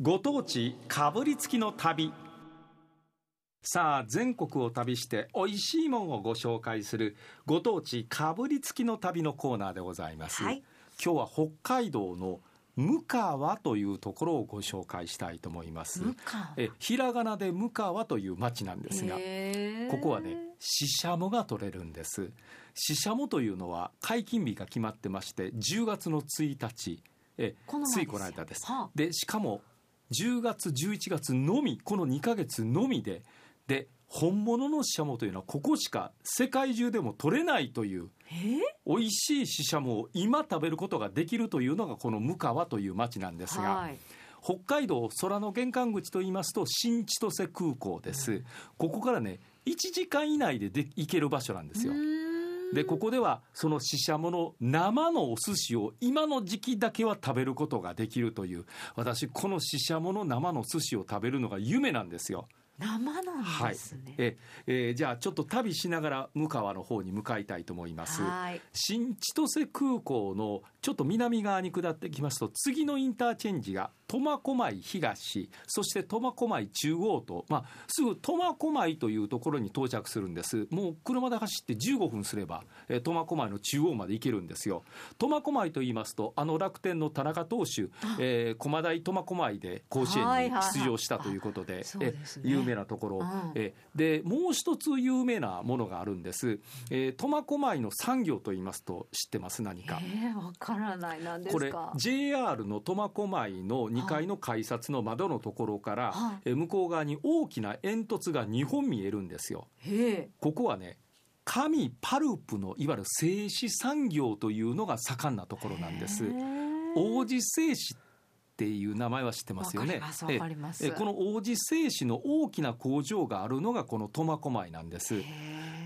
ご当地かぶりつきの旅。さあ全国を旅して美味しいもんをご紹介するご当地かぶりつきの旅のコーナーでございます、はい。今日は北海道の向川というところをご紹介したいと思います。えひらがなで向川という町なんですがここはねシシャモが取れるんです。シシャモというのは解禁日が決まってまして10月の1日。えこの前ついこの間です。はあ。でしかも10月11月のみこの2ヶ月のみでで本物のシシャモというのはここしか世界中でも取れないというえ？ー美味しいシシャモを今食べることができるというのがこの向川という町なんですが、はい。北海道空の玄関口といいますと新千歳空港です、ここからね1時間以内でで行ける場所なんですよでここではそのシシャモの生のお寿司を今の時期だけは食べることができるという私このシシャモの生の寿司を食べるのが夢なんですよ。生なんはいですね、ええーじゃあちょっと旅しながら向川の方に向かいたいと思います。はい。新千歳空港のちょっと南側に下ってきますと次のインターチェンジが苫小牧東そして苫小牧中央と、まあ、すぐ苫小牧というところに到着するんです。もう車で走って15分すればえー苫小牧の中央まで行けるんですよ。苫小牧と言いますとあの楽天の田中投手、えー駒大苫小牧で甲子園に出場したということで,、はいはいはいあそうですね。え有名なところ、うん。えでもう一つ有名なものがあるんです、えー苫小牧の産業と言いますと知ってます？何か、えー、わからない。なんでこれすか JR の苫小牧の2階の改札の窓のところから、はい。えー向こう側に大きな煙突が2本見えるんですよ。ここはね紙パルプのいわゆる製紙産業というのが盛んなところなんです。王子製紙っていう名前は知ってますよね。ええ。この王子製紙の大きな工場があるのがこの苫小牧なんです。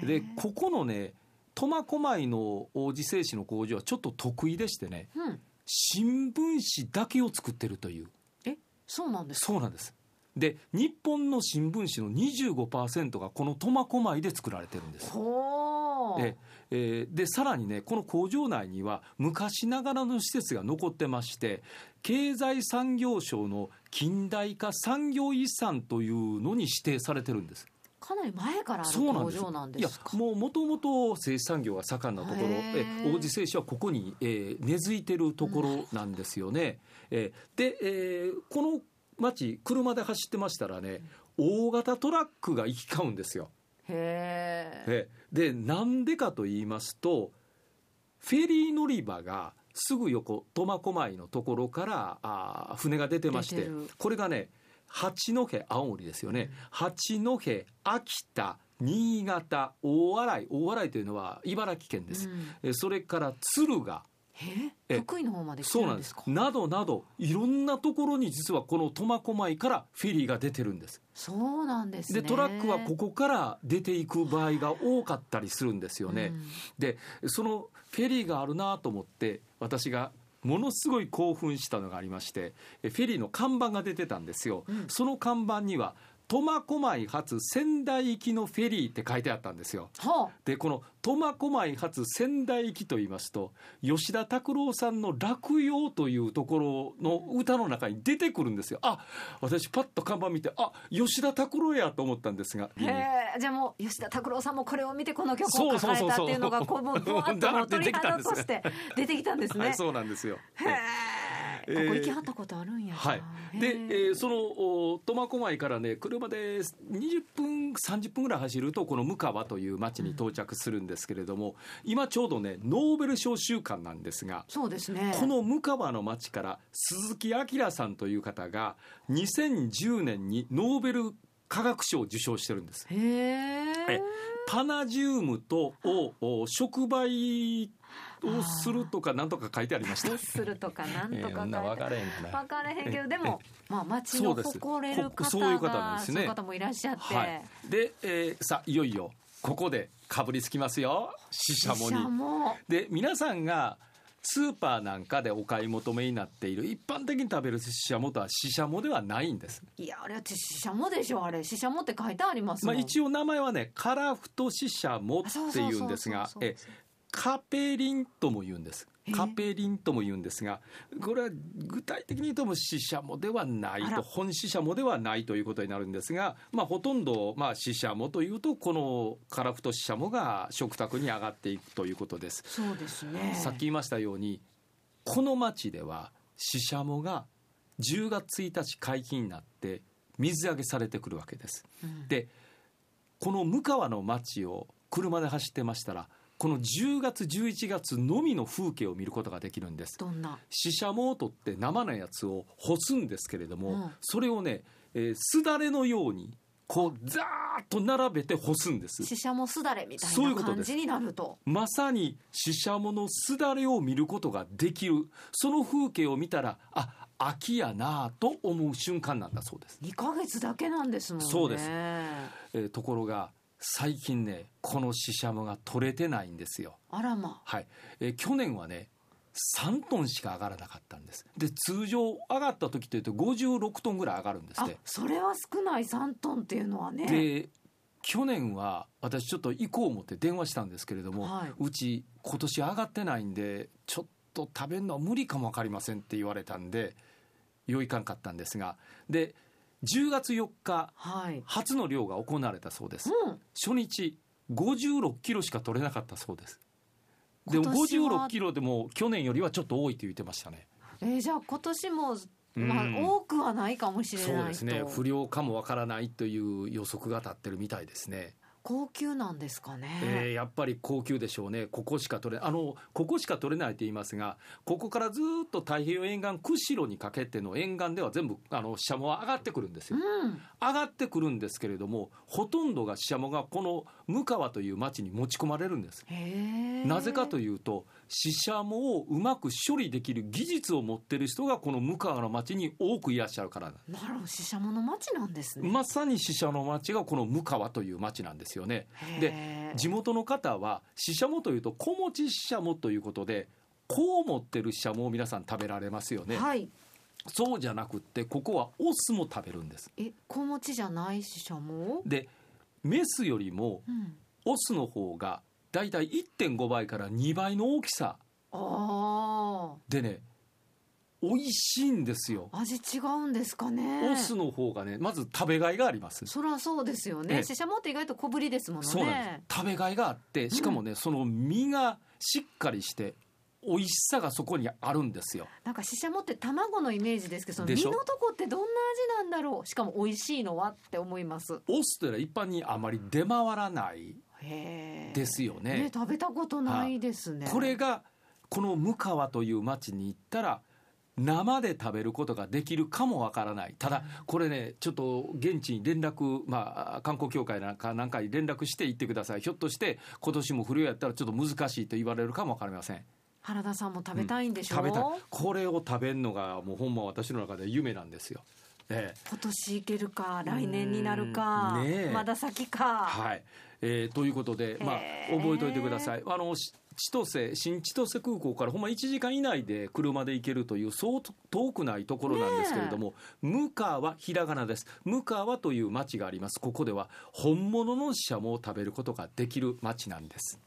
でここのね苫小牧の王子製紙の工場はちょっと得意でしてね。うん新聞紙だけを作ってるという。えそうなんですか？そうなんです。で日本の新聞紙の25%がこの苫小牧で作られてるんです。ほうええーでさらにねこの工場内には昔ながらの施設が残ってまして経済産業省の近代化産業遺産というのに指定されてるんですかなり前からあるそうなんです。工場なんいやですか？もうもともと製紙産業が盛んなところ。え王子製紙はここに、えー根付いてるところなんですよね。えーで、えーこの町車で走ってましたらね大型トラックが行き交うんですよ。へええでなんでかと言いますとフェリー乗り場がすぐ横苫小牧のところからあー船が出てましてこれがね八戸青森ですよね、八戸秋田新潟大洗。大洗というのは茨城県です、うん。えそれから敦賀。え？え福井の方まで来てそうなんです。などなどいろんなところに実はこの苫小牧からフェリーが出てるんです。そうなんですね。でトラックはここから出ていく場合が多かったりするんですよね、うん。でそのフェリーがあるなと思って私がものすごい興奮したのがありましてえフェリーの看板が出てたんですよ、うん。その看板には苫小牧発仙台行きのフェリーって書いてあったんですよ。はでこの苫小牧発仙台行きと言いますと吉田拓郎さんの「落葉」というところの歌の中に出てくるんですよ。あ私パッと看板見てあ吉田拓郎やと思ったんですが。あへえじゃあもう吉田拓郎さんもこれを見てこの曲を書かれたっていうのがこうぶわっともう 鳥肌として出てきたんですね。はいそうなんですよ。へえ。えーここ行きはったことあるんやはい、で、えーそのお苫小牧からね車で20分30分ぐらい走るとこの向川という町に到着するんですけれども、今ちょうどねノーベル賞週間なんですがそうですね。この向川の町から鈴木明さんという方が2010年にノーベル化学賞を受賞してるんです。へええパナジウムとをお触媒をするとかなんとか書いてありました。するとかなんとか書いてえー分かれへんかな。分かれへんけどでもまあ町の誇れる方がそういう方なんですね。そういう方もいらっしゃって、はい、で、えーさあいよいよここでかぶりつきますよ。ししゃもに。も。で皆さんがスーパーなんかでお買い求めになっている一般的に食べるししゃもとはししゃもではないんです。いやあれってししゃもでしょあれ。ししゃもって書いてありますまあ、一応名前はねカラフトししゃもっていうんですがえカペリンとも言うんですカペリンとも言うんですがこれは具体的に言うとも死者もではないと本死者もではないということになるんですが、まあ、ほとんどまあ死者もというとこのカラフト死者もが食卓に上がっていくということです。そうですねさっき言いましたようにこの町では死者もが10月1日解禁になって水揚げされてくるわけです。うん、でこの向川の町を車で走ってましたらこの10月11月のみの風景を見ることができるんです。どんな？シシャモを取って生のやつを干すんですけれども、うん、それをね、えー、すだれのようにこうザーッと並べて干すんです。シシャモすだれみたいな感じになると。まさにシシャモのすだれを見ることができる。その風景を見たらあ秋やなと思う瞬間なんだそうです。2ヶ月だけなんですもんね。そうです、えー、ところが最近ねこのシシャモが取れてないんですよ。あらま。はい、えー、去年はね3トンしか上がらなかったんです。で通常上がった時というと56トンぐらい上がるんですって。それは少ない。3トンっていうのはね。で去年は私ちょっと行こう思って電話したんですけれども、はい、うち今年上がってないんでちょっと食べるのは無理かも分かりませんって言われたんでよいかんかったんですがで10月4日、はい、初の漁が行われたそうです、うん、初日56キロしか取れなかったそうです。でも56キロでも去年よりはちょっと多いと言ってましたね。えー、じゃあ今年もまあ、多くはないかもしれないそうですね。不良かもわからないという予測が立ってるみたいですね高級なんですかね、えー、やっぱり高級でしょうね。ここしか取れあのここしか取れないと言いますがここからずっと太平洋沿岸釧路にかけての沿岸では全部あのシャモは上がってくるんですよ、うん、上がってくるんですけれどもほとんどがシャモがこの向川という町に持ち込まれるんです。なぜかというとシシャモをうまく処理できる技術を持ってる人がこの向川の町に多くいらっしゃるからなるほどシシャモの町なんですね。まさにシシャモの町がこの向川という町なんですよね。で地元の方はシシャモというと小餅シシャモということでこう持ってるシシャモを皆さん食べられますよね。はい。そうじゃなくってここはオスも食べるんです。え小餅じゃないシシャモでメスよりもオスの方がだいたい1.5倍から2倍の大きさでね美味しいんですよ。味違うんですかね。オスの方がねまず食べがいがあります。そりゃそうですよね。シシャモって意外と小ぶりですもんね食べがいがあってしかもね、うん、その身がしっかりして美味しさがそこにあるんですよ。なんかししゃもって卵のイメージですけどその身のとこってどんな味なんだろう？しかも美味しいのはって思います。オスというのは一般にあまり出回らないですよね。ね食べたことないですね。これがこの向川という町に行ったら生で食べることができるかもわからない。ただこれねちょっと現地に連絡まあ観光協会なんか何回連絡して行ってください。ひょっとして今年も不良やったらちょっと難しいと言われるかもわかりません原田さんも食べたいんでしょ？う、うん、食べたい。これを食べるのがもうほんま私の中で夢なんですよ。ええ、今年いけるか来年になるか、ね、まだ先か。はい。えー、ということで、まあ、覚えておいてください。あの千歳新千歳空港からほんま1時間以内で車で行けるというそう遠くないところなんですけれども、向川ひらがなです。向川という町があります。ここでは本物のシャモを食べることができる町なんです